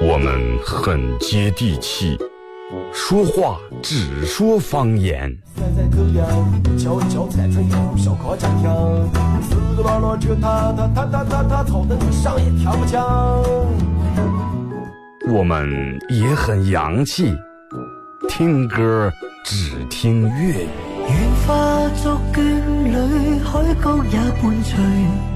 我们很接地气，说话只说方言。我们也很洋气，听歌只听粤语。愿化作眷侣，海角也伴随。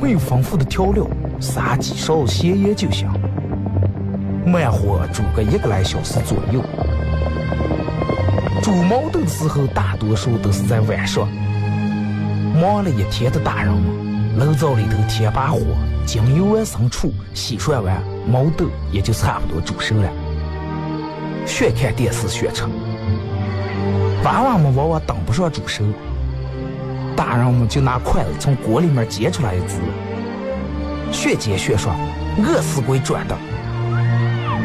没有丰富的调料。撒几勺咸盐就行，慢火煮个一个来小时左右。煮毛豆的时候，大多数都是在晚上。忙了一天的大人们，炉灶里头添把火，将油完生醋，洗涮完，毛豆也就差不多煮熟了。学看电视学吃，娃娃们往往等不上煮熟，大人们就拿筷子从锅里面接出来一只。学接学说，饿死鬼转的，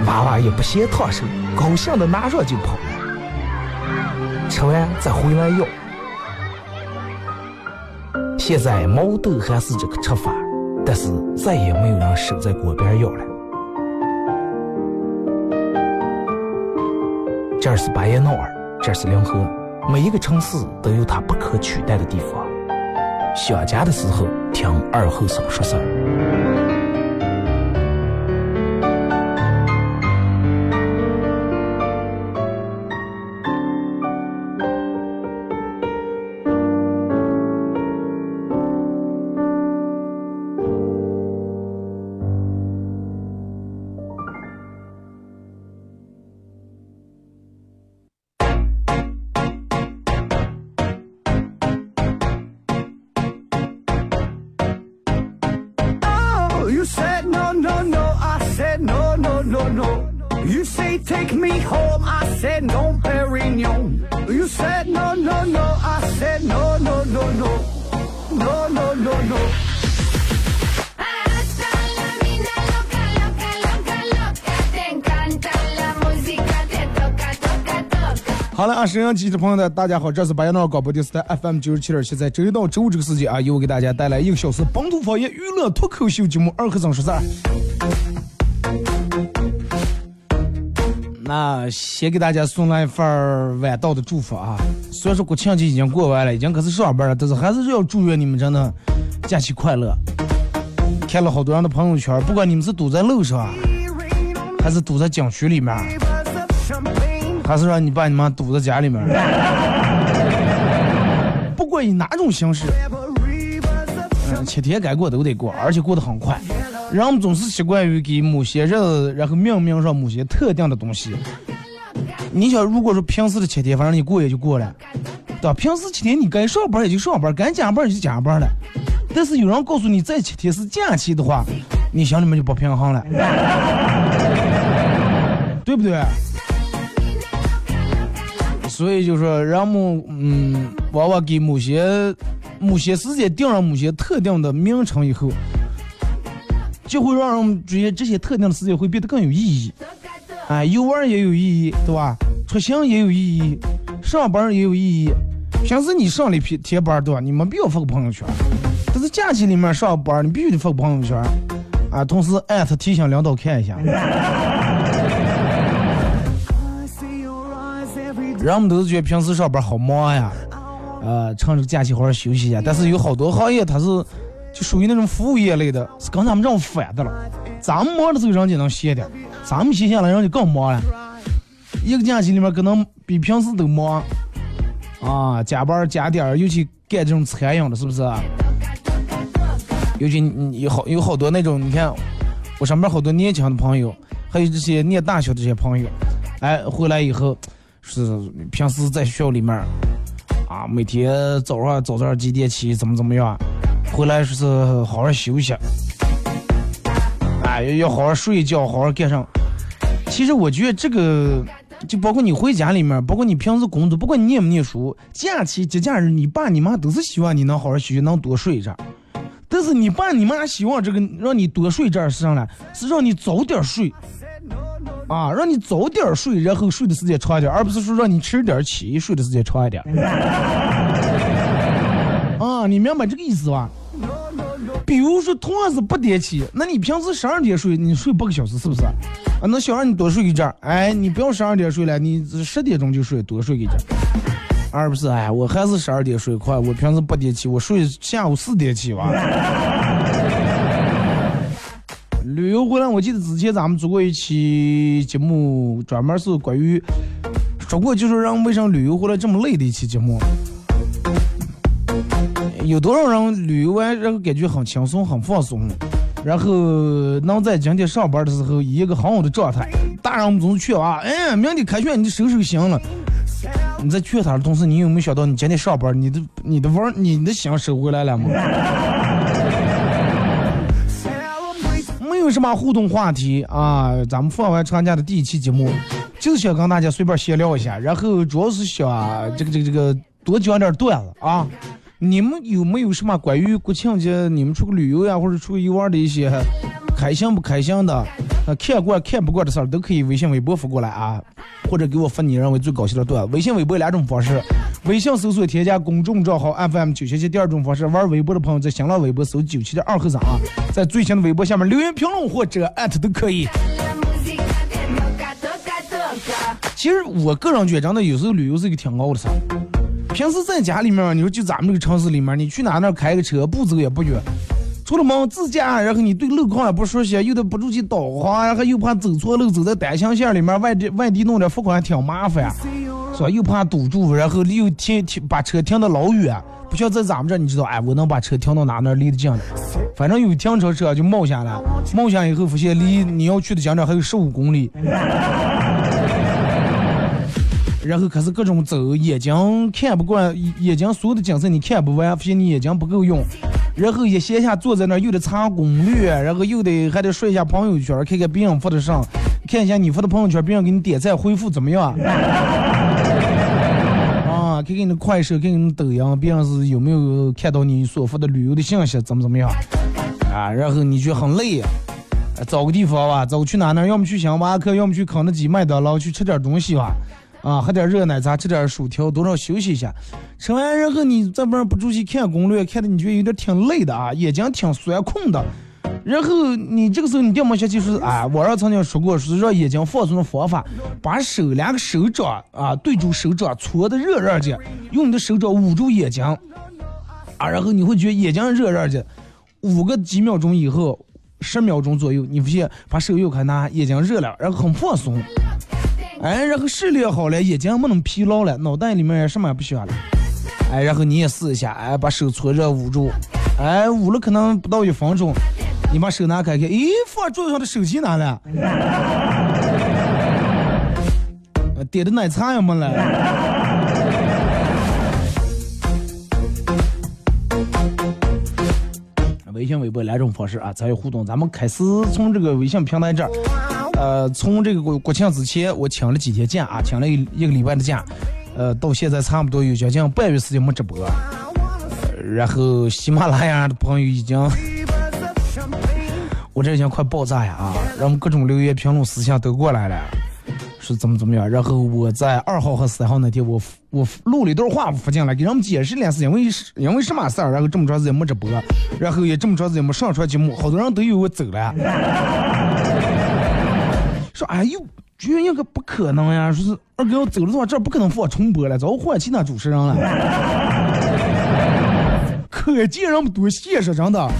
娃娃也不嫌烫手，高兴的拿上就跑了。吃完再回来要。现在毛豆还是这个吃法，但是再也没有人守在锅边要了。这是巴彦淖尔，这是临河，每一个城市都有它不可取代的地方。想家的时候，听二后生说事儿。好了啊，沈阳机的朋友们，大家好，这是白杨淖尔广播电视台 FM 九十七点七，在周一到周五这个时间啊，由我给大家带来一个小时本土方言娱乐脱口秀节目《二和尚说事儿》。那先给大家送来一份晚到的祝福啊！虽然说国庆节已经过完了，已经开始上班了，但是还是要祝愿你们真的假期快乐。看了好多人的朋友圈，不管你们是堵在路上，还是堵在景区里面。还是让你把你妈堵在家里面。不管以哪种形式，嗯，七天该过都得过，而且过得很快。人们总是习惯于给某些日子，然后命名上某些特定的东西。你想，如果说平时的七天，反正你过也就过了，对吧？平时七天你该上班也就上班，该加班也就加班了。但是有人告诉你这七天是假期的话，你心里面就不平衡了，对不对？所以就说，人们嗯，往往给某些某些时间定了某些特定的名称以后，就会让人觉得这些特定的事情会变得更有意义。哎，游玩也有意义，对吧？出行也有意义，上班也有意义。平时你上了一天班，对吧？你没必要发个朋友圈。但是假期里面上班，你必须得发个朋友圈，啊，同时艾特提醒领导看一下。人们都是觉得平时上班好忙呀，呃，趁着假期好好休息一下。但是有好多行业它是就属于那种服务业类的，是跟咱们这种反的了。咱们忙的时候人家能歇点，咱们歇下来人家更忙了。一个假期里面可能比平时都忙啊，加班加点，尤其干这种餐饮的，是不是？尤其有好有好多那种，你看我上边好多年轻的朋友，还有这些念大学的这些朋友，哎，回来以后是平时在学校里面啊，每天早上早上几点起，怎么怎么样。回来说是好好休息，哎，要好好睡一觉，好好干上。其实我觉得这个，就包括你回家里面，包括你平时工作，不管你念不念书，假期节假日，你爸你妈都是希望你能好好休息，能多睡一阵。但是你爸你妈希望这个让你多睡一阵是啥呢？是让你早点睡，啊，让你早点睡，然后睡的时间长一点，而不是说让你迟点起，睡的时间长一点。啊，你明白这个意思吧？比如说，同样是八点起，那你平时十二点睡，你睡八个小时是不是？啊，那想让你多睡一阵，哎，你不要十二点睡了，你十点钟就睡，多睡一阵，而不是哎，我还是十二点睡快，我平时八点起，我睡下午四点起吧。旅游回来，我记得之前咱们做过一期节目，专门是关于说过，就是让为什么旅游回来这么累的一期节目。有多少人旅游完然后感觉很轻松很放松，然后能在今天上班的时候以一个很好的状态。大人们总是劝啊，哎，明天开学你就收拾行了。你在劝他的同时，你有没有想到你今天上班，你的你的玩你的心收回来了吗？没有什么互动话题啊，咱们放完长假的第一期节目，就是想跟大家随便闲聊一下，然后主要是想这个这个这个多讲点段子啊。你们有没有什么关于国庆节你们出去旅游呀，或者出去游玩的一些开心不开心的，呃，看过看不过的事儿，都可以微信、微博发过来啊，或者给我发你认为最搞笑的段。微信、微博两种方式，微信搜索添加公众账号 FM 九七七，第二种方式，玩微博的朋友在新浪微博搜九七的二和尚啊，在最新的微博下面留言评论或者艾特都可以。其实我个人觉得，真的有时候旅游是一个挺傲的事儿。平时在家里面，你说就咱们这个城市里面，你去哪那开个车，不走也不远，出了门自驾，然后你对路况也不熟悉，又得不住去导航，然后又怕走错路，走在单行线里面，外地外地弄点罚款挺麻烦，是吧？又怕堵住，然后又停停把车停的老远，不像在咱们这，你知道，哎，我能把车停到哪那离得近的，反正有停车车就冒险了，冒险以后发现离你要去的景点还有十五公里。然后开始各种走，眼睛看不惯，眼睛所有的景色你看不完，发现你眼睛不够用。然后一闲下坐在那儿，又得查攻略，然后又得还得刷一下朋友圈，看看别人发的上，看一下你发的朋友圈，别人给你点赞回复怎么样？啊，看看你的快手，看看你抖音，别人是有没有看到你所发的旅游的信息，怎么怎么样？啊，然后你就很累，找个地方吧，走去哪呢？要么去星巴克，要么去肯德基、麦当劳去吃点东西吧。啊，喝点热奶茶，吃点薯条，多少休息一下。吃完然后你这边不注意看攻略，看的你觉得有点挺累的啊，眼睛挺酸困的。然后你这个时候你掉毛下去说，啊，网上曾经说过，说让眼睛放松的方法，把手两个手掌啊对住手掌，搓的热热的，用你的手掌捂住眼睛，啊，然后你会觉得眼睛热热的。捂个几秒钟以后，十秒钟左右，你发现把手又开拿，眼睛热了，然后很放松。哎，然后视力好了，眼睛没那么疲劳了，脑袋里面什么也不想了。哎，然后你也试一下，哎，把手搓热捂住，哎，捂了可能不到一分钟，你把手拿开看，咦，放桌子上的手机拿了？点的奶茶也没了。微信、微博两种方式啊，参与互动。咱们开始从这个微信平台这儿。呃，从这个国国庆之前，我请了几天假啊，请了一一个礼拜的假，呃，到现在差不多有将近半月时间没直播，然后喜马拉雅的朋友已经，我这已经快爆炸呀啊，然后各种留言、评论、私信都过来了，是怎么怎么样？然后我在二号和三号那天，我我录了一段话发进来，给人们解释一件事情，因为因为什么事儿，然后这么长时间没直播，然后也这么长时间没上传节目，好多人都以为我走了。说哎呦，居然应该不可能呀！说是二哥要走了的话，这不可能放重播了，早换其他主持人了。可 可见人们多现实，真的。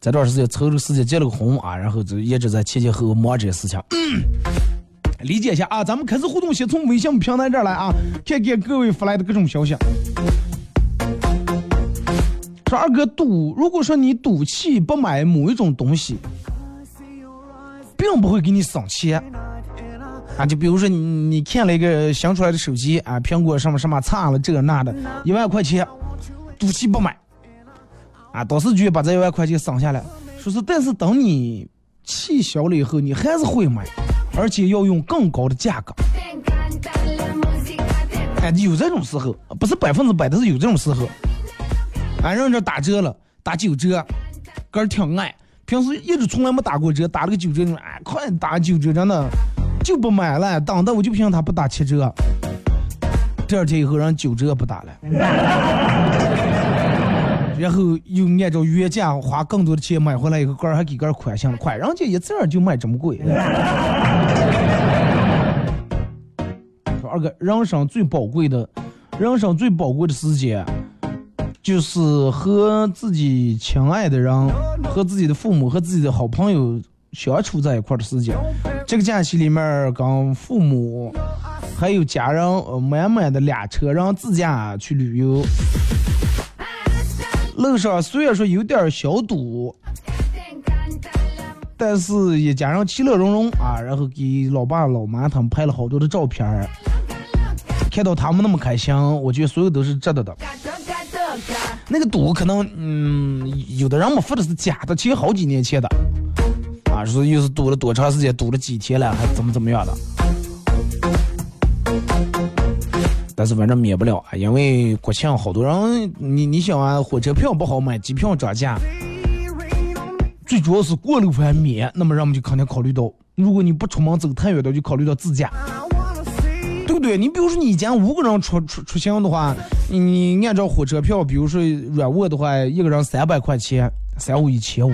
这段时间抽着时间结了个婚啊，然后就一直在前前后后忙这些事情。理解一下啊，咱们开始互动，先从微信平台这儿来啊，看看各位发来的各种消息。说二哥赌，如果说你赌气不买某一种东西，并不会给你省钱啊。就比如说你你看了一个新出来的手机啊，苹果什么什么差了这个那的，一万块钱，赌气不买。啊，当时就把这一万块钱省下来，说是，但是等你气消了以后，你还是会买，而且要用更高的价格。哎，有这种时候，不是百分之百，但是有这种时候。俺人这打折了，打九折，个儿挺爱，平时一直从来没打过折，打了个九折，哎，快打九折，真的就不买了，等的我就凭他不打七折。第二天以后，让九折不打了。然后又按照原价花更多的钱买回来以后，个儿还给个儿宽限了，宽人家一次就卖这么贵。说二哥，人生最宝贵的，人生最宝贵的时间，就是和自己亲爱的人、和自己的父母、和自己的好朋友相处在一块儿的时间。这个假期里面，跟父母还有家人，满满的俩车人自驾去旅游。路上虽然说有点小堵，但是一家人其乐融融啊，然后给老爸老妈他们拍了好多的照片儿，看到他们那么开心，我觉得所有都是值得的。那个堵可能，嗯，有的人们发的是假的，其实好几年前的，啊，说又是堵了多长时间，堵了几天了，还怎么怎么样的。但是反正免不了啊，因为国庆好多人，你你想啊，火车票不好买，机票涨价，最主要是过路费免，那么人们就肯定考虑到，如果你不出门走太远的，就考虑到自驾，不对？你比如说你一家五个人出出出行的话，你按照火车票，比如说软卧的话，一个人三百块钱，三五一千五，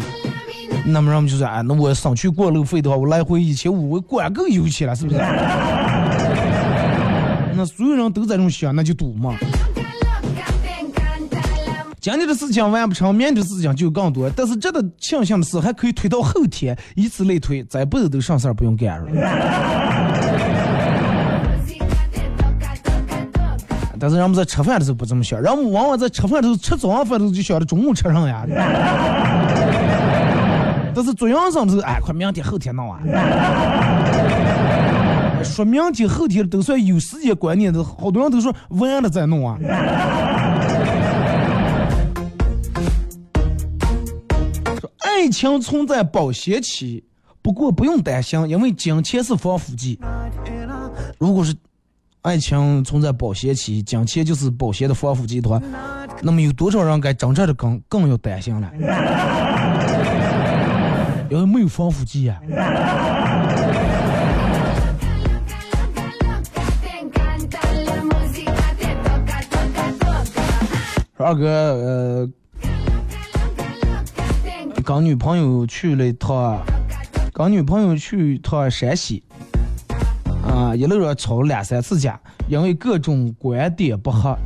那么人们就说，哎，那我省去过路费的话，我来回一千五，我管够油钱了，是不是？那所有人都在这么想，那就赌嘛。今天的事情完不成，明天的事情就更多。但是值得庆幸的是，还可以推到后天，以此类推，这辈子都省事儿不用干了。但是人们在吃饭的时候不这么想，人们往往在吃饭的时候吃早上饭的时候就想着中午吃上呀。但是做养生的时候，哎，快明天后天弄啊。说明天后天都算有时间观念的，好多人都说晚了再弄啊。说爱情存在保鲜期，不过不用担心，因为金钱是防腐剂。如果是爱情存在保鲜期，金钱就是保鲜的防腐剂的话，那么有多少人该真正的更更要担心了？因为没有防腐剂啊。二哥，呃，跟女朋友去了一趟，跟女朋友去一趟山西，啊，一路上吵了两三次架，因为各种观点不合。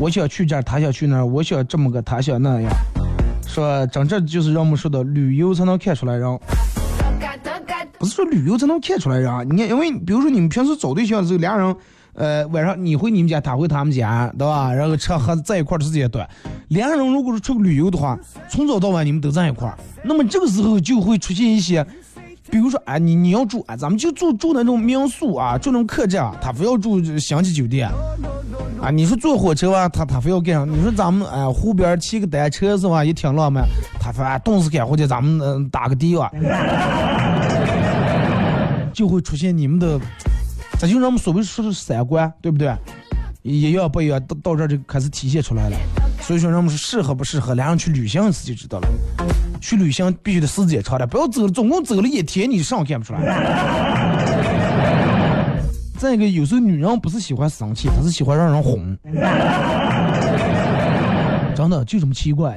我想去这儿，他想去那儿，我想这么个，他想那样。说真正就是让我们说的，旅游才能看出来人，不是说旅游才能看出来人。你，因为比如说你们平时找对象的时候，俩人。呃，晚上你回你们家，他回他们家，对吧？然后吃喝在一块的时间短，两个人如果是出去旅游的话，从早到晚你们都在一块儿，那么这个时候就会出现一些，比如说，哎，你你要住，哎，咱们就住住那种民宿啊，住那种客栈啊，他非要住星级酒店，啊，你说坐火车吧，他他非要干啥？你说咱们哎湖边骑个单车是吧，也挺浪漫，他说冻死干活去，咱们嗯打个的吧，就会出现你们的。这就是我们所谓说的三观，对不对？一样不一样，到到这就开始体现出来了。所以说，人们是适合不适合，两人去旅行一次就知道了。去旅行必须得时间长点，不要走，总共走了一天，你上看不出来。再一个，有时候女人不是喜欢生气，她是喜欢让人哄。真的就这么奇怪。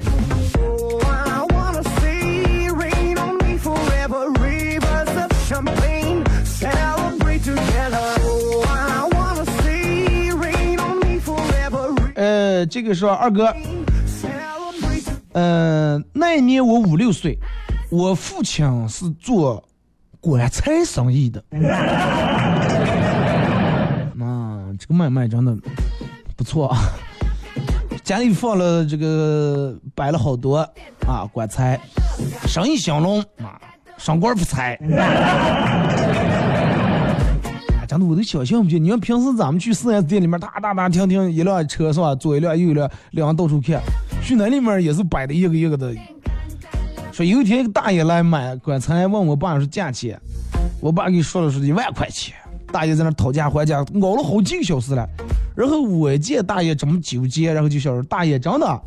呃，这个说二哥。呃，那一年我五六岁，我父亲是做棺材生意的。啊，这个买卖真的不错啊！家里放了这个摆了好多啊棺材，生意兴隆啊，升官发财。真的我都想象不起，你看平时咱们去四 S 店里面，大大大停停一辆车是吧？左一辆右一辆，两个到处看，去那里面也是摆的一个一个的。说有一天一个大爷来买棺材，问我爸说价钱，我爸给说了是一万块钱。大爷在那讨价还价，熬了好几个小时了。然后我见大爷这么纠结，然后就想说：“大爷，真的，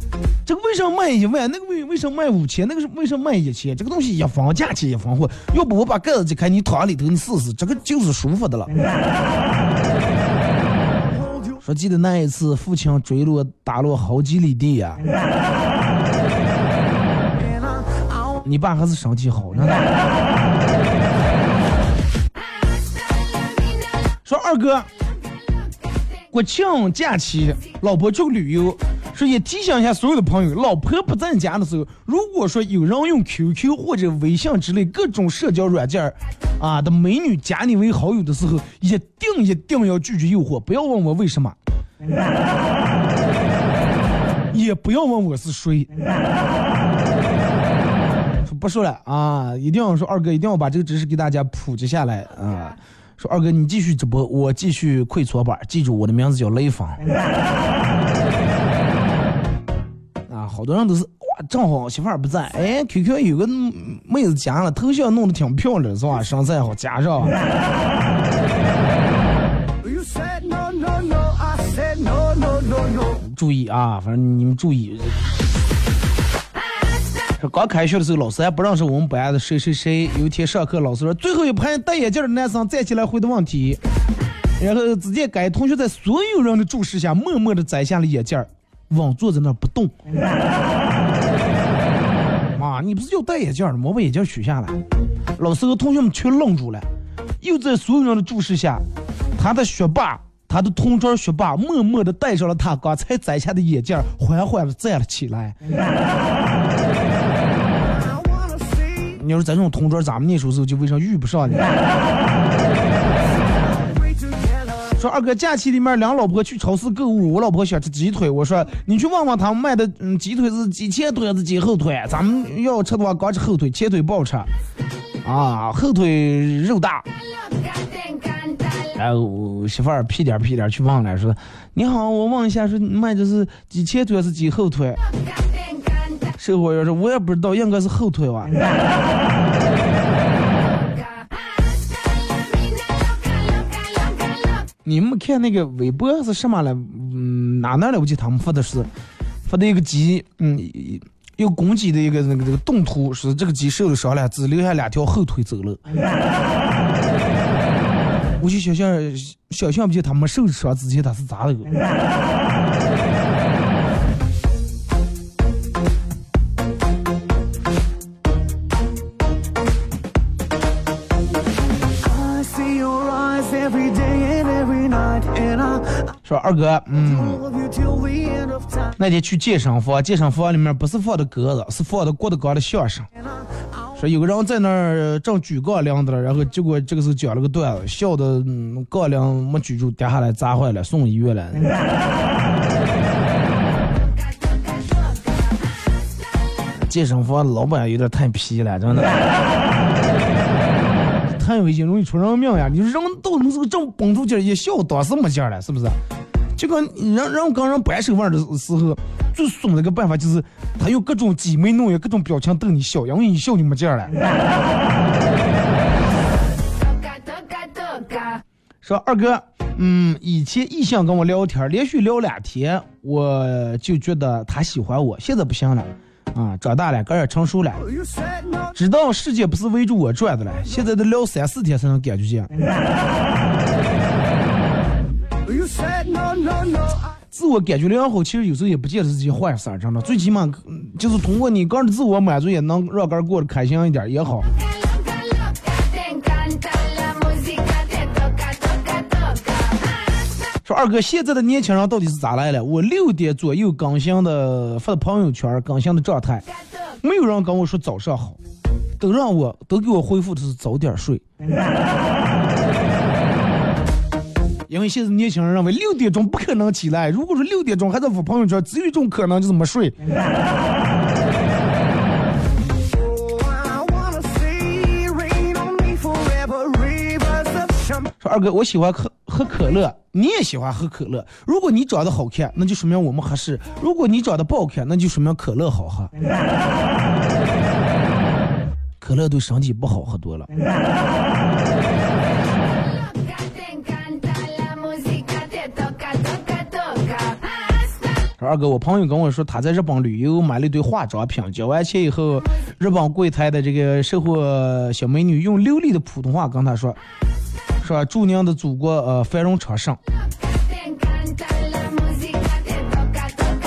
这个为什么卖一万？那个为为什么卖五千？那个是为什么卖一千？这个东西一防价钱一防货。要不我把盖子揭开，你躺里头你试试，这个就是舒服的了。”说记得那一次，父亲坠落打落好几里地呀。你爸还是身体好呢。说二哥，国庆假期，老婆去旅游，说也提醒一下所有的朋友，老婆不在家的时候，如果说有人用 QQ 或者微信之类各种社交软件啊的美女加你为好友的时候，一定一定要拒绝诱惑，不要问我为什么，也不要问我是谁，不说了啊，一定要说二哥，一定要把这个知识给大家普及下来啊。说二哥，你继续直播，我继续跪搓板。记住，我的名字叫雷锋。啊，好多人都是哇，正好媳妇儿不在，哎，QQ 有个妹子加了，头像弄得挺漂亮，是吧？身材好，加上。注意啊，反正你们注意。说刚开学的时候，老师还不认识我们班的谁谁谁。有一天上课，老师说最后一排戴眼镜的男生站起来回答问题。然后只见该同学在所有人的注视下，默默地摘下了眼镜，稳坐在那不动。妈，你不是要戴眼镜的吗？把眼镜取下来。老师和同学们全愣住了。又在所有人的注视下，他的学霸，他的同桌学霸，默默的戴上了他刚才摘下的眼镜，缓缓的站了起来。你要是在这种同桌，咱们那时候时候就为啥遇不上呢？二哥，假期里面两老婆去超市购物，我老婆想吃鸡腿，我说你去问问他们卖的，嗯，鸡腿是鸡前腿还是鸡后腿？咱们要吃的话，光吃后腿，前腿不好吃。啊，后腿肉大。然后媳妇儿屁颠屁颠去问了，说你好，我问一下，说卖的是鸡前腿还是鸡后腿？售货员说：“我也不知道，应该是后腿吧。”你们看那个微博是什么了？嗯，哪哪了？我记得他们发的是发的一个鸡，嗯，有公鸡的一个那个这个动图，是这个鸡受了伤了，只留下两条后腿走了。我就想象想象不起他们受伤之前他是咋的。说二哥，嗯，那天去健身房，健身房里面不是放的鸽子，是放的郭德纲的相声。说有个人在那儿正举杠铃的了，然后结果这个时候讲了个段子，笑的杠铃没举住，掉下来砸坏了，送医院了。健身房老板有点太皮了，真的。太危险，容易出人命呀！你说人到那时候正绷住劲儿一笑，当时没劲儿了，是不是？就跟人人跟人掰手腕的时候，最损的一个办法就是他用各种挤眉弄眼、各种表情逗你笑，因为你笑就没劲儿了。说二哥，嗯，以前异性跟我聊天，连续聊两天，我就觉得他喜欢我，现在不行了。啊，长大了，个人成熟了，知道世界不是围着我转的了。现在得聊三四天才能感觉见。自我感觉良好，其实有时候也不见得是件坏事，真的。最起码就是通过你个人的自我满足，也能让个人过得开心一点也好。说二哥，现在的年轻人到底是咋来了？我六点左右更新的发的朋友圈更新的状态，没有人跟我说早上好，都让我都给我回复的是早点睡。因为现在年轻人认为六点钟不可能起来，如果说六点钟还在发朋友圈，只有一种可能就是没睡。说二哥，我喜欢喝喝可乐，你也喜欢喝可乐。如果你长得好看，那就说明我们合适；如果你长得不好看，那就说明可乐好喝。可乐对身体不好，喝多了。二哥，我朋友跟我说，他在日本旅游买了一堆化妆品，交完钱以后，日本柜台的这个售货小美女用流利的普通话跟他说。是吧祝您的祖国呃繁荣昌盛。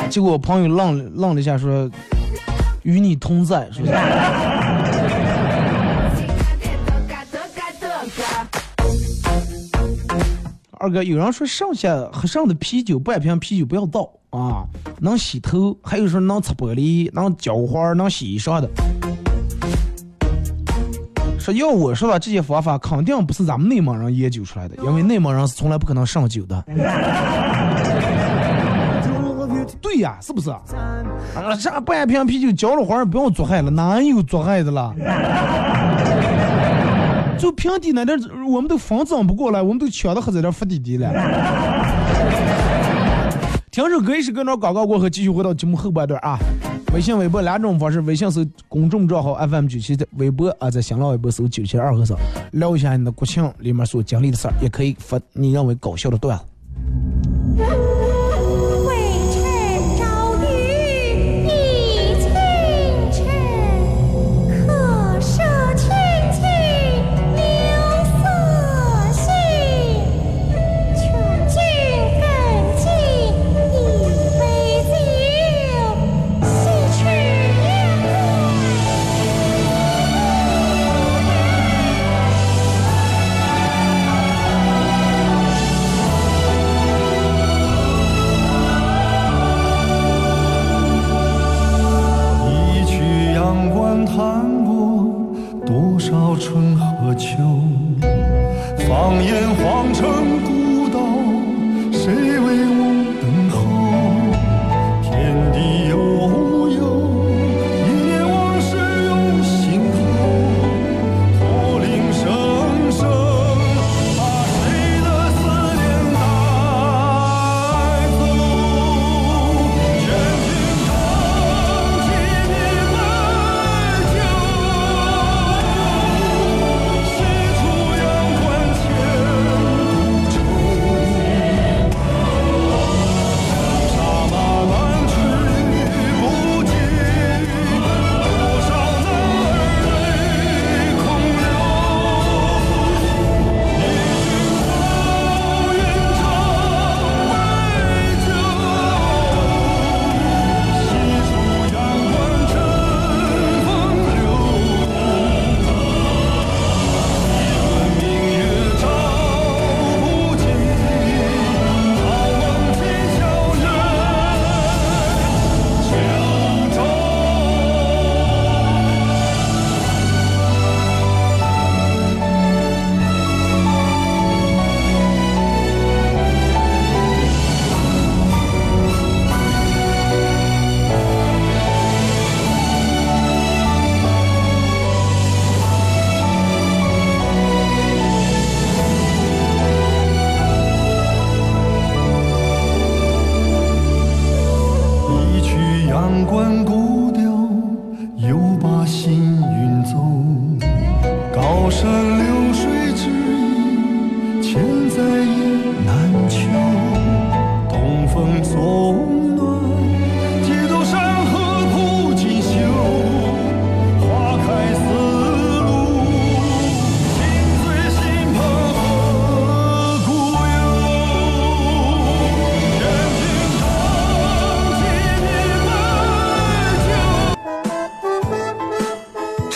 结果我朋友愣愣了一下，说与你同在，是不是？二哥，有人说剩下喝剩的啤酒，半瓶啤酒不要倒啊，能洗头，还有说能擦玻璃，能浇花，能洗衣裳的。要我说的这些方法肯定不是咱们内蒙人研究出来的，因为内蒙人是从来不可能上酒的。对呀，是不是？啊，这半瓶啤酒浇了花不用做害了，哪有做害的了？就平底那点，我们都防脏不过来，我们都抢着喝在这伏滴滴了。听首歌，一首歌，那广告过后，继续回到节目后半段啊。微信、微博两种方式，微信是公众账号 FM 九七的，微博啊在新浪微博搜九七二和尚，聊一下你的国庆里面所经历的事儿，也可以发你认为搞笑的段子。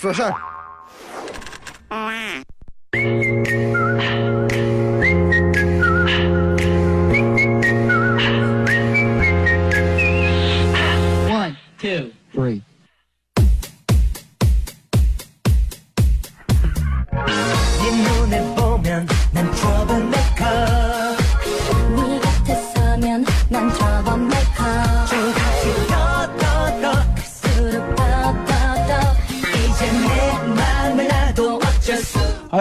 说事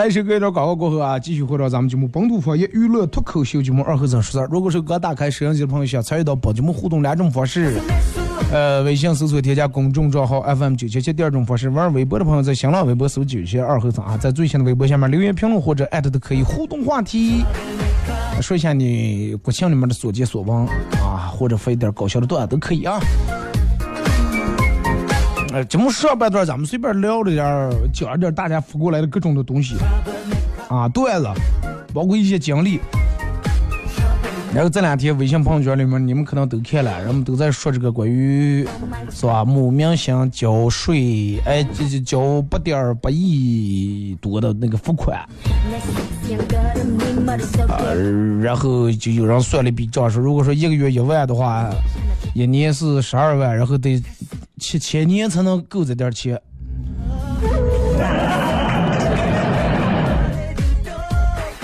一，首歌一段广告过后啊，继续回到咱们节目本土方言娱乐脱口秀节目二和尚说事。如果是刚打开摄像机的朋友，想参与到本节目互动两种方式，呃，微信搜索添加公众账号 FM 九七七；第二种方式，玩微博的朋友在新浪微博搜九七二和尚啊，在最新的微博下面留言评论或者艾特都可以互动话题，说一下你国庆里面的所见所闻啊，或者发一点搞笑的段子都可以啊。呃，节目上半段咱们随便聊了点儿，讲了点儿大家发过来的各种的东西，啊，段子，包括一些经历。然后这两天微信朋友圈里面，你们可能都看了，人们都在说这个关于是吧？某明星交税，哎，这这交八点八亿多的那个付款，呃，然后就有人算了一笔账，说如果说一个月一万的话，一年是十二万，然后得七千年才能够这点钱。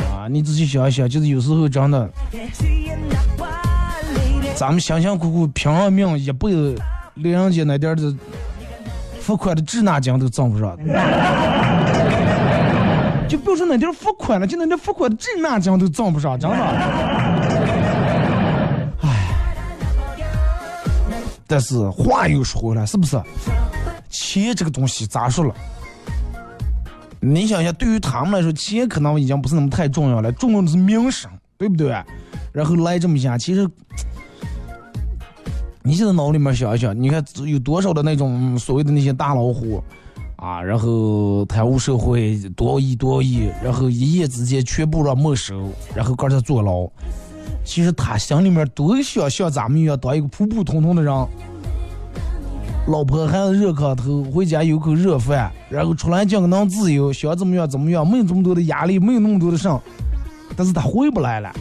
啊，你仔细想一想，就是有时候真的，咱们辛辛苦苦拼了命一辈子，连人家那点的付款的滞纳金都挣不上。就不说那点儿付款了，就那点付款的滞纳金都挣不上，真的。但是话又说回来，是不是？钱这个东西咋说了？你想一下，对于他们来说，钱可能已经不是那么太重要了，重要的是名声，对不对？然后来这么一下，其实你现在脑里面想一想，你看有多少的那种所谓的那些大老虎啊，然后贪污受贿多亿多亿，然后一夜之间全部让没收，然后搁这坐牢。其实他心里面多想像咱们一样当一个普普通通的人。老婆孩子热炕头，回家有口热饭，然后出来讲个能自由，想怎么样怎么样，没有这么多的压力，没有那么多的事。但是他回不来了，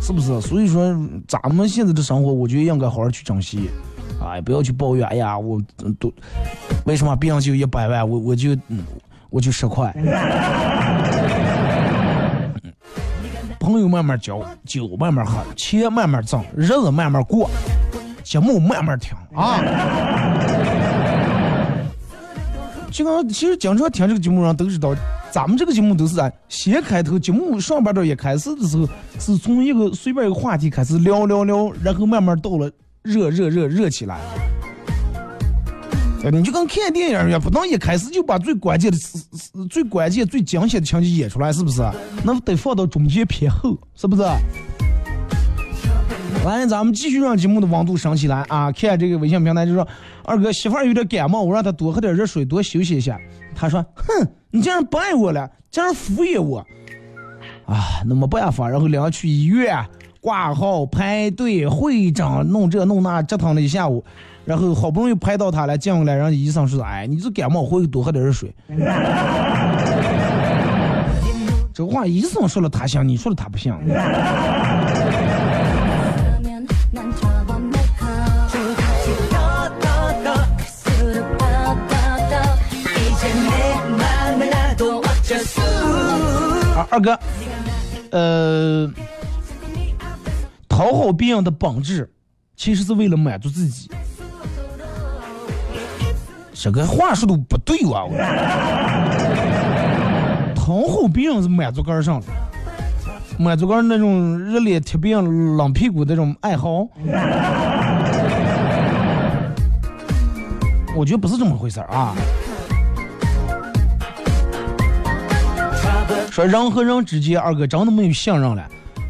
是不是？所以说，咱们现在的生活，我觉得应该好好去珍惜，啊，不要去抱怨。哎呀，我都为什么别人就一百万，我我就我就十块。朋友慢慢交，酒慢慢喝，钱慢慢挣，日子慢慢过，节目慢慢听啊。就刚其实经常听这个节目人都知道，咱们这个节目都是在先开头，节目上半段一开始的时候，是从一个随便一个话题开始聊聊聊，然后慢慢到了热热热热起来。你就跟看电影一样，不能一开始就把最关键的、最关键、最惊险的情节演出来，是不是？那得放到中间偏后，是不是？来，咱们继续让节目的温度升起来啊！看这个微信平台就说，二哥媳妇儿有点感冒，我让她多喝点热水，多休息一下。他说，哼，你竟然不爱我了，竟然敷衍我啊！那没办法，然后两个去医院挂号排队会诊，弄这弄那，折腾了一下午，然后好不容易拍到他了，进来，让医生说，哎，你这感冒，回去多喝点热水。这话医生说了他信，你说了他不信。二哥，呃，讨好别人的本质，其实是为了满足自己。这个话说的不对哇！讨好 别人是满足个上的，满足个那种热脸贴别人冷屁股那种爱好。我觉得不是这么回事啊。说人和人之间，二哥真的没有信任了。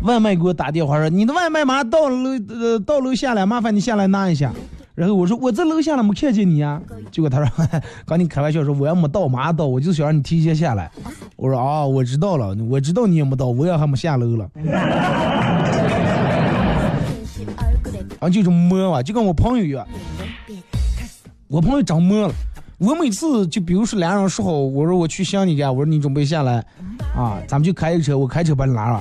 外卖给我打电话说你的外卖马上到楼呃到楼下了，麻烦你下来拿一下。然后我说我在楼下了，没看见你啊。结果他说 刚你开玩笑说我要没到，马上到，我就想让你提前下来。我说啊，我知道了，我知道你也没到，我也还没下楼了。啊，就是摸啊，就跟我朋友一样，我朋友长摸了。我每次就比如说俩人说好，我说我去想你干，我说你准备下来，啊，咱们就开个车，我开车把你拉上。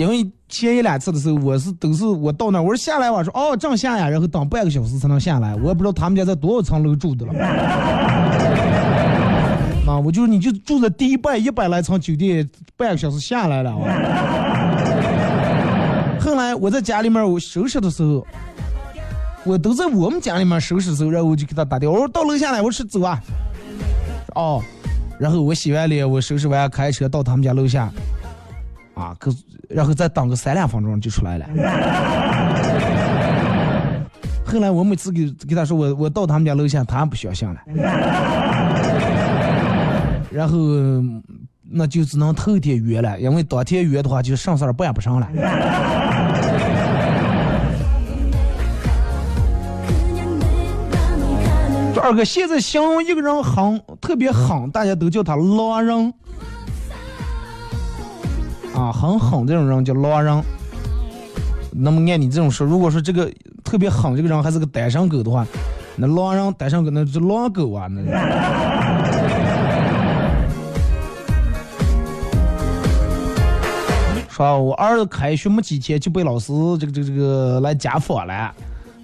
因为前一两次的时候，我是都是我到那，我说下来吧，说哦正下呀，然后等半个小时才能下来，我也不知道他们家在多少层楼住的了。啊，我就你就住在第一百一百来层酒店，半个小时下来了。后来我在家里面我收拾的时候。我都在我们家里面收拾的时候，然后我就给他打电话，我说到楼下来，我说走啊。哦，然后我洗完脸，我收拾完，开车到他们家楼下，啊，可然后再等个三两分钟就出来了。后来我每次给给他说我我到他们家楼下，他还不相信了。然后那就只能头天约了，因为当天约的话就上事儿办不上了。二哥，现在形容一个人狠，特别狠，大家都叫他狼人。啊，很狠这种人叫狼人。那么按你这种说，如果说这个特别狠这个人还是个单身狗的话，那狼人单身狗那是狼狗啊！那。说，我儿子开学没几天就被老师这个这个这个来家访了。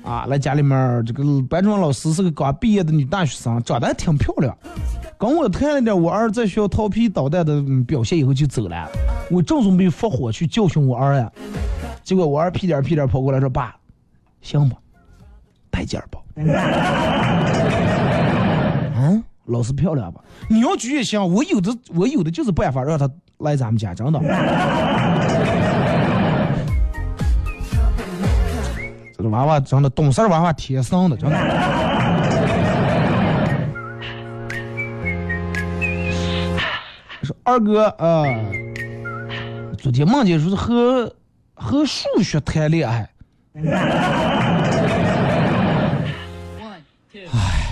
啊，来家里面这个班主任老师是个刚毕业的女大学生，长得还挺漂亮。跟我谈了点我儿在学校调皮捣蛋的表现以后就走了。我正准备发火去教训我儿呀，结果我儿屁颠屁颠跑过来说：“爸，行吧，带劲儿吧。”嗯，老师漂亮吧？你要举也行，我有的我有的就是办法让他来咱们家，真的。这个娃娃真的懂事娃娃天生的，真的。说二哥啊，昨天梦见说是和和数学谈恋爱。哎，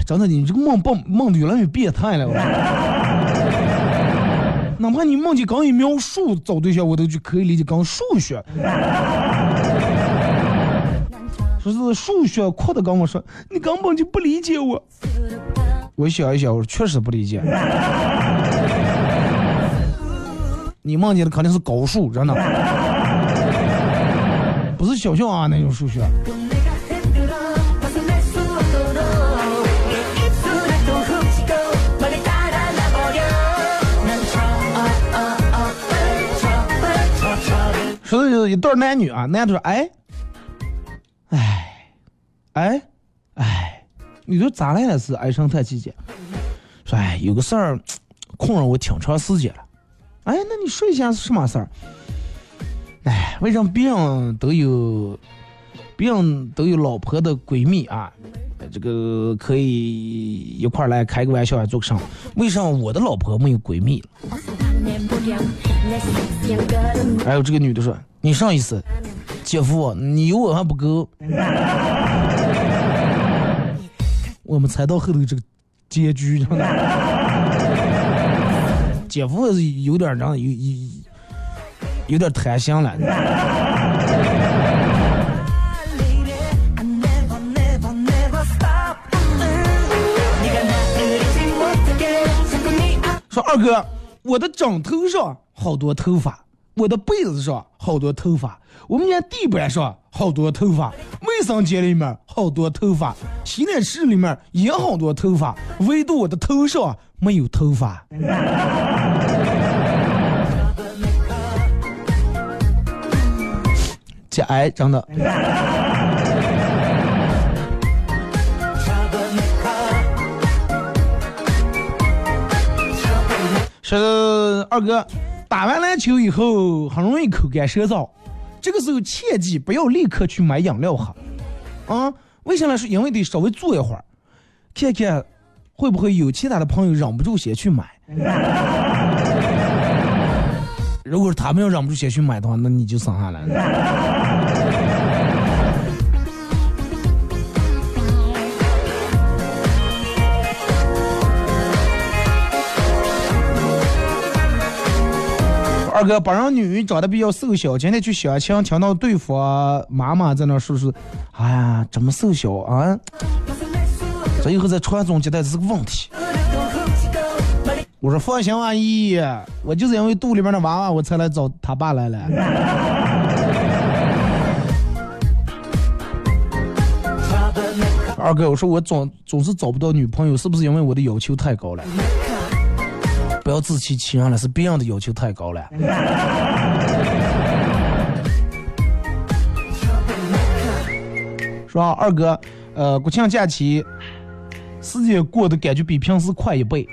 真的，你这个梦梦梦的越来越变态了。我说哪怕你梦见刚一描述找对象，我都就可以理解刚数学。说是数学哭的跟我说，你根本就不理解我。我想一想，我确实不理解。你梦见的肯定是高数，真的，不是小学啊那种数学。说的就是一对男女啊，男的说，哎。哎，哎，你说咋来了？是唉声叹气姐，说哎，有个事儿困扰我挺长时间了。哎，那你说一下是什么事儿？哎，为什么别人都有，别人都有老婆的闺蜜啊？这个可以一块来开个玩笑啊，做个啥？为啥我的老婆没有闺蜜？还有这个女的说，你啥意思？姐夫，你有我还不够。我们猜到后头这个结局，真的，姐夫是有点这样，有有有点弹性了。说二哥，我的枕头上好多头发。我的被子上好多头发，我们家地板上好多头发，卫生间里面好多头发，洗脸室里面也好多头发，唯独我的头上没有头发。这哎，真的。是二哥。打完篮球以后很容易口干舌燥，这个时候切记不要立刻去买饮料喝，啊，为什么是因为得稍微坐一会儿，看看会不会有其他的朋友忍不住先去买，如果是他们要忍不住先去买的话，那你就省下来了。二哥，本人女长得比较瘦小，今天去相亲，听到对方妈妈在那说说，哎呀，这么瘦小啊，这以后在传宗接代是个问题。我说放心，阿姨，我就是因为肚里面的娃娃，我才来找他爸来了。二哥，我说我总总是找不到女朋友，是不是因为我的要求太高了？不要自欺欺人了，是别人的要求太高了。说二哥，呃，国庆假期，时间过得感觉比平时快一倍，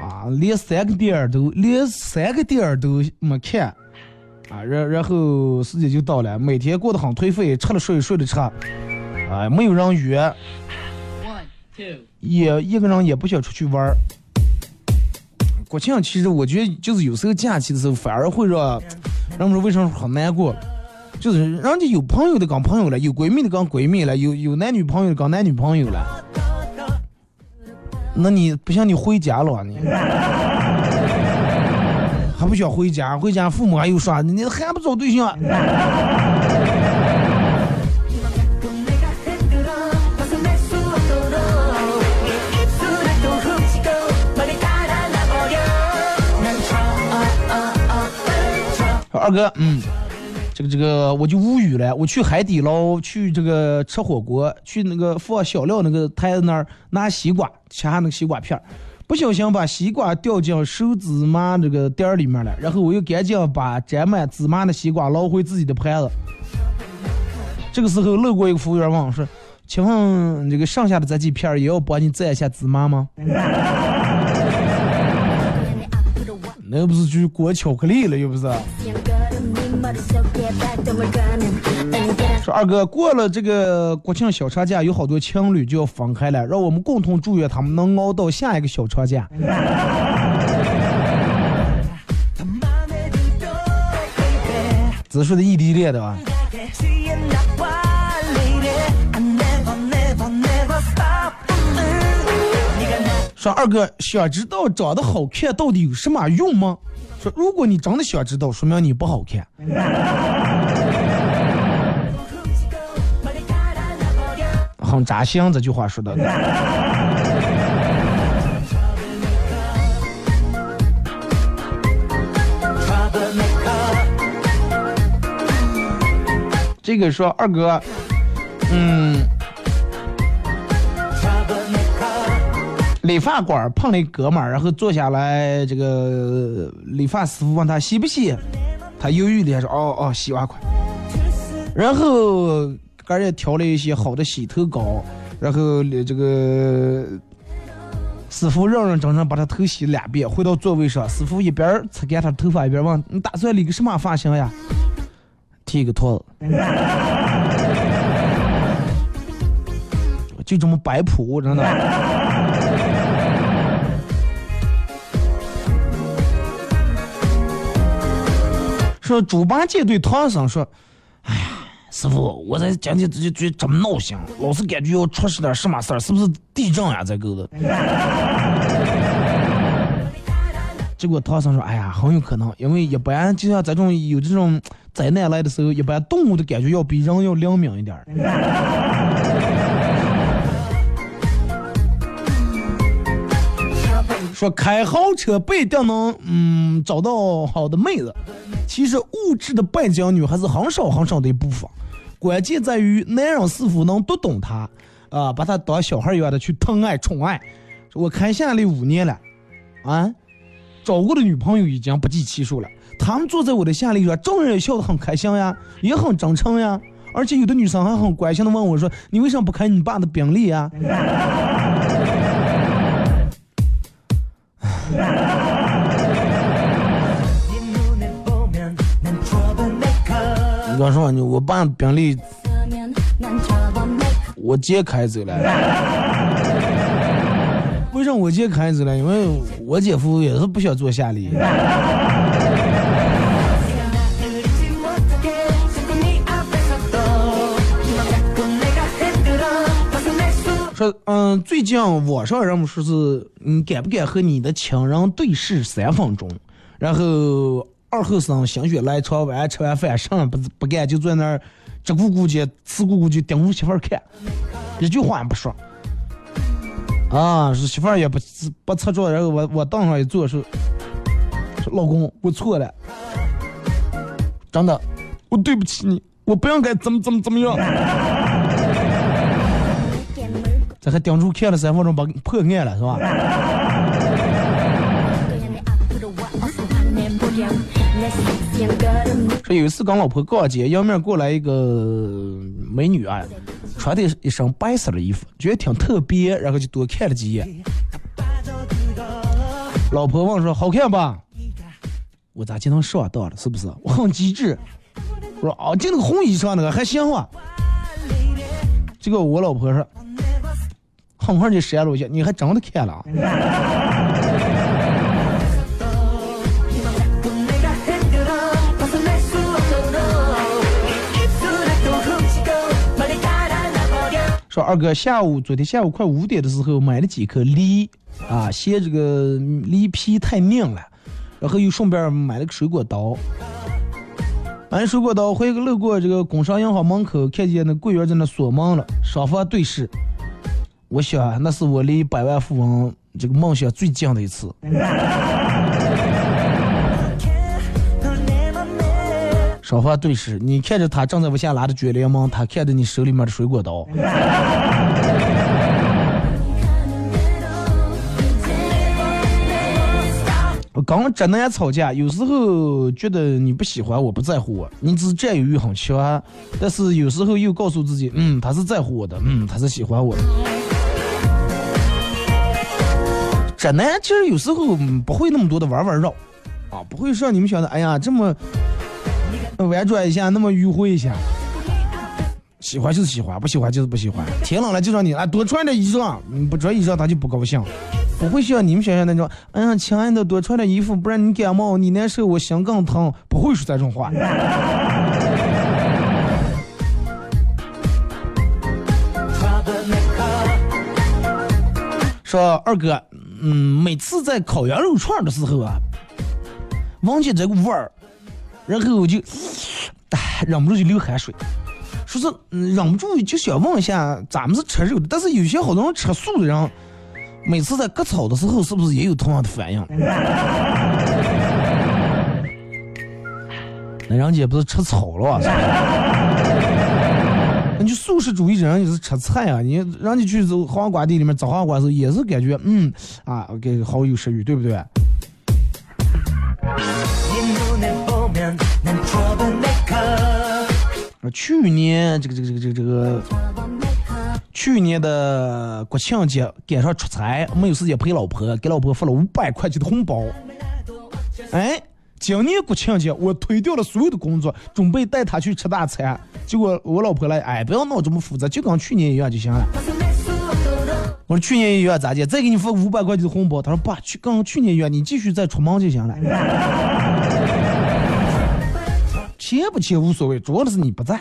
啊，连三个点儿都连三个点儿都没看，啊，然然后时间就到了，每天过得很颓废，吃了睡，睡了吃，啊，没有人约，也一个人也不想出去玩儿。国庆其实我觉得就是有时候假期的时候反而会让，人们说为什么很难过，就是人家有朋友的跟朋友了，有闺蜜的跟闺蜜了，有有男女朋友的跟男女朋友了，那你不像你回家了你，还不想回家，回家父母还有说你还不找对象。二哥，嗯，这个这个我就无语了。我去海底捞，去这个吃火锅，去那个放小料那个台子那儿拿西瓜，切下那个西瓜片儿，不小心把西瓜掉进手芝麻这个袋儿里面了。然后我又赶紧把沾满芝麻的西瓜捞回自己的盘子。这个时候路过一个服务员问我说：“请问这个剩下的这几片儿也要帮你蘸一下芝麻吗？” 那又不是就是裹巧克力了，又不是。说二哥过了这个国庆小长假，有好多情侣就要分开了，让我们共同祝愿他们能熬到下一个小长假。这说的异地恋的吧？说二哥想知道长得好看到底有什么用吗？说如果你真的想知道，说明你不好看。很扎心这句话说的。这个说二哥，嗯。理发馆碰了一哥们儿，然后坐下来，这个理发师傅问他洗不洗，他犹豫了说：“哦哦，洗完快。”然后个也调了一些好的洗头膏，然后这个师傅认认真真把他头洗了两遍，回到座位上，师傅一边擦干他头发，一边问：“你打算理个什么发型呀？”剃个秃子，就这么摆谱，真的。说猪八戒对唐僧说：“哎呀，师傅，我在今天这就这么闹心，老是感觉要出事点什么事儿，是不是地震呀？这个的。”结果唐僧说：“哎呀，很有可能，因为一般就像这种有这种灾难来的时候，一般动物的感觉要比人要灵敏一点。”说开豪车不一定能嗯找到好的妹子，其实物质的背景女还是很少很少的一部分，关键在于男人是否能读懂她，啊，把她当小孩一样的去疼爱宠爱。我看下来五年了，啊，找过的女朋友已经不计其数了，她们坐在我的下里说，众人笑得很开心呀，也很真诚呀，而且有的女生还很关心的问我说，你为什么不开你爸的宾利啊？你刚说你我爸宾利，我姐开走了。为什么我姐开走了？因为我姐夫也是不想做夏利。说，嗯，最近网上人们说是，你敢不敢和你的情人对视三分钟？然后二后生心血来潮，晚上吃完饭什么不不干，就在那儿直咕咕的、呲咕咕就盯着媳妇儿看，一句话也不说。啊，是媳妇儿也不不插桌，然后我我凳上一坐说，说老公我错了，真的，我对不起你，我不应该怎么怎么怎么样。这还顶住看了三分钟，把破案了是吧？说有一次跟老婆逛街，迎面过来一个美女啊，穿的一身白色的衣服，觉得挺特别，然后就多看了几眼。老婆问说：“好看吧？”我咋就能上当了？是不是？我很机智。我说：“哦，就那个红衣裳那个还行吧。”结果我老婆说：“狠狠的扇了一下，你还真的看了？”说二哥，下午昨天下午快五点的时候买了几颗梨，啊，嫌这个梨皮太硬了，然后又顺便买了个水果刀。买水果刀回路过这个工商银行门口，看见那柜员在那锁门了，双方对视。我想那是我离百万富翁这个梦想最近的一次。双方对视，你看着他正在往下拉着卷帘门，他看着你手里面的水果刀。我刚真男吵架，有时候觉得你不喜欢我，不在乎我，你只占有欲很强，但是有时候又告诉自己，嗯，他是在乎我的，嗯，他是喜欢我的。真男其实有时候不会那么多的玩玩绕，啊，不会像你们想的，哎呀这么。婉转一下，那么迂回一下，喜欢就是喜欢，不喜欢就是不喜欢。天冷了就让你啊多穿点衣裳，不穿衣裳他就不高兴。不会像你们想象那种，哎呀，亲爱的多穿点衣服，不然你感冒你难受，我心更疼。不会说这种话。说二哥，嗯，每次在烤羊肉串的时候啊，闻见这个味儿。然后我就，忍不住就流汗水，说是忍不住就想问一下，咱们是吃肉的，但是有些好多人吃素的人，每次在割草的时候，是不是也有同样的反应？那人家不是吃草了？那就素食主义者人就是吃菜啊！你人家去走黄瓜地里面找黄瓜的时候，也是感觉嗯啊，给好有食欲，对不对？去年这个这个这个这个这个，去年的国庆节赶上出差，没有时间陪老婆，给老婆发了五百块钱的红包。哎，今年国庆节我推掉了所有的工作，准备带他去吃大餐。结果我老婆来，哎，不要闹这么复杂，就跟去年一样就行了。我说去年一样咋的？再给你发五百块钱的红包。他说爸，去跟去年一样，你继续再出门就行了。钱不钱无所谓，主要的是你不在。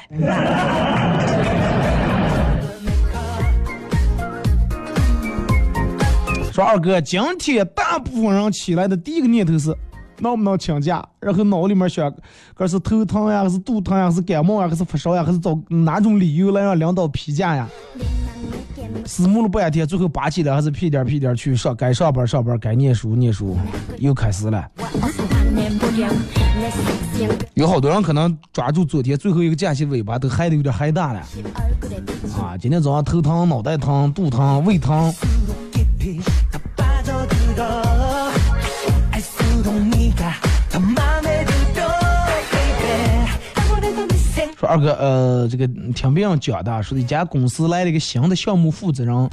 说二哥，今天大部分人起来的第一个念头是，能不能请假？然后脑里面想，可是头疼呀，还是肚疼呀，还是感冒呀，还是发烧呀，还是找哪种理由来让领导批假呀？思慕了半天，最后拔起来还是屁颠屁颠去上，该上班上班，该念书念书，又开始了。有好多人可能抓住昨天最后一个假期尾巴，都嗨的有点嗨大了。啊，今天早上头疼、脑袋疼、肚疼、胃疼。说二哥，呃，这个听别人讲的，说一家公司来了一个新的项目负责人，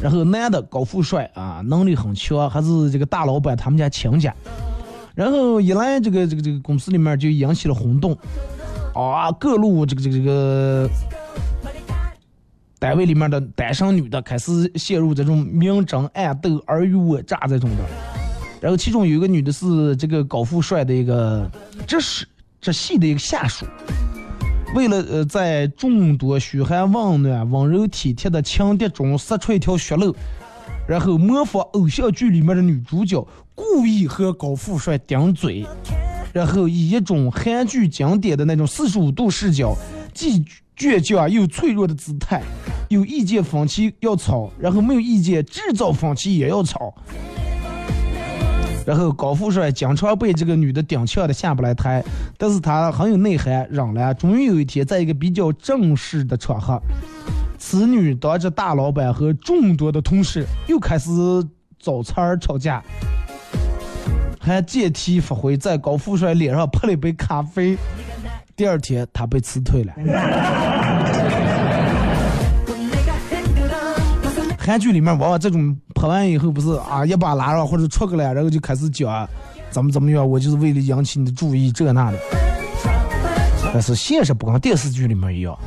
然后男的高富帅啊，能力很强，还是这个大老板他们家亲家。然后一来，这个这个这个公司里面就引起了轰动，啊，各路这个这个这个单位里面的单身女的开始陷入这种明争暗斗、尔虞我诈这种的。然后其中有一个女的是这个高富帅的一个直系直系的一个下属，为了呃在众多嘘寒问暖、温柔体贴的情敌中杀出一条血路，然后模仿偶像剧里面的女主角，故意和高富帅顶嘴，然后以一种韩剧经典的那种四十五度视角，既倔强又脆弱的姿态，有意见分歧要吵，然后没有意见制造分歧也要吵。然后高富帅经常被这个女的顶呛的下不来台，但是他很有内涵，忍了。终于有一天，在一个比较正式的场合，此女当着大老板和众多的同事又开始找茬儿吵架，还借题发挥，在高富帅脸上泼了一杯咖啡。第二天，他被辞退了。韩剧里面往往这种拍完以后不是啊一把拉上或者戳过来，然后就开始讲怎么怎么样，我就是为了引起你的注意这那的。但是现实不跟电视剧里面一样。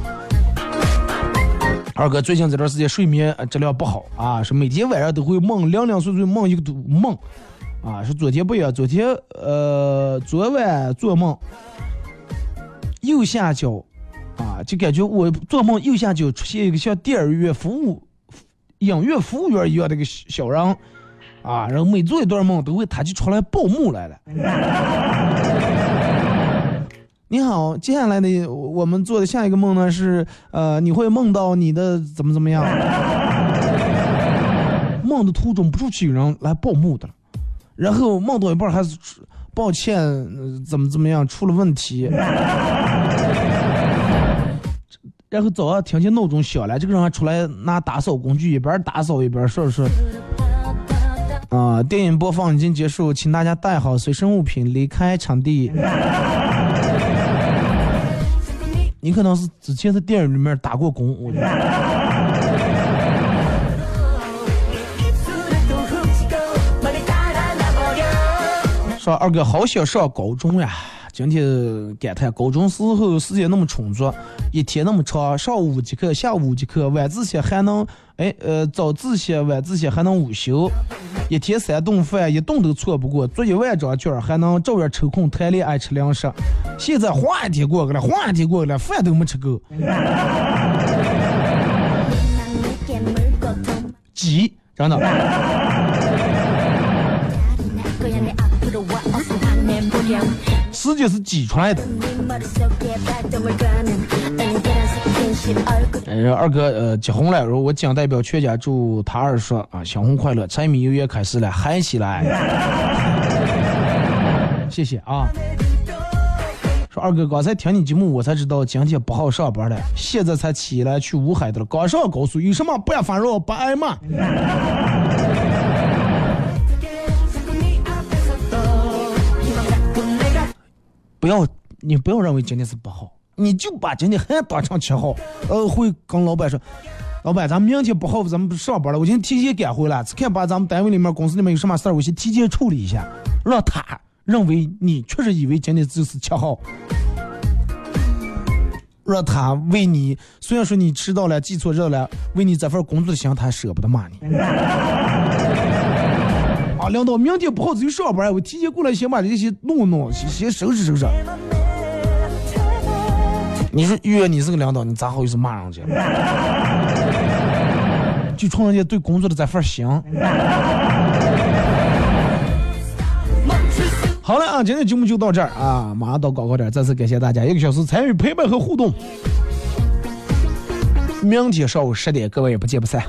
二哥最近这段时间睡眠质量不好啊，是每天晚上都会梦零零碎碎梦一个多梦啊，是昨天不一样，昨天呃昨晚做梦右下角啊就感觉我做梦右下角出现一个像电影院服务。影院服务员一样的个小人，啊，然后每做一段梦都会他就出来报幕来了。你好，接下来的我们做的下一个梦呢是，呃，你会梦到你的怎么怎么样？梦的途中不出去有人来报幕的，然后梦到一半还是抱歉，怎么怎么样出了问题。然后早上听见闹钟响了，这个人还出来拿打扫工具，一边打扫一边说说：“啊，电影播放已经结束，请大家带好随身物品离开场地。”你可能是之前在电影里面打过工，我觉得。说二哥好想上高中呀。今天感叹高中时候时间那么充足，一天那么长，上午五节课，下午五节课，晚自习还能，哎，呃，早自习、晚自习还能午休，一天三顿饭，一顿都错不过，做一万张卷，还能照样抽空谈恋爱吃零食。现在晃一天过去了，晃一天过去了，饭都没吃够。急，真的。时间是挤出来的。哎，二哥，呃，结婚了，然后我将代表全家祝他二叔啊，新婚快乐，柴米油盐开始了，嗨起来！谢谢啊。说二哥，刚才听你节目，我才知道今天不好上班了，现在才起来去武海的了。刚上高速，有什么不要烦扰，不挨骂。你不要认为今天是八号，你就把今天还当成七号。呃，会跟老板说，老板，咱们明天不好，咱们不上班了，我今天提前赶回来，看把咱们单位里面、公司里面有什么事儿，我先提前处理一下，让他认为你确实以为今天就是七号，让他为你，虽然说你迟到了、记错日了，为你这份工作的心，他舍不得骂你。啊领导，明天不好就上班，我提前过来先把这些弄弄，先先收拾收拾。你说约，你是个领导，你咋好意思骂人家？就冲人家对工作的这份心。好了啊，今天节目就到这儿啊，马上到广告点，再次感谢大家一个小时参与陪伴和互动。明天上午十点，各位不见不散。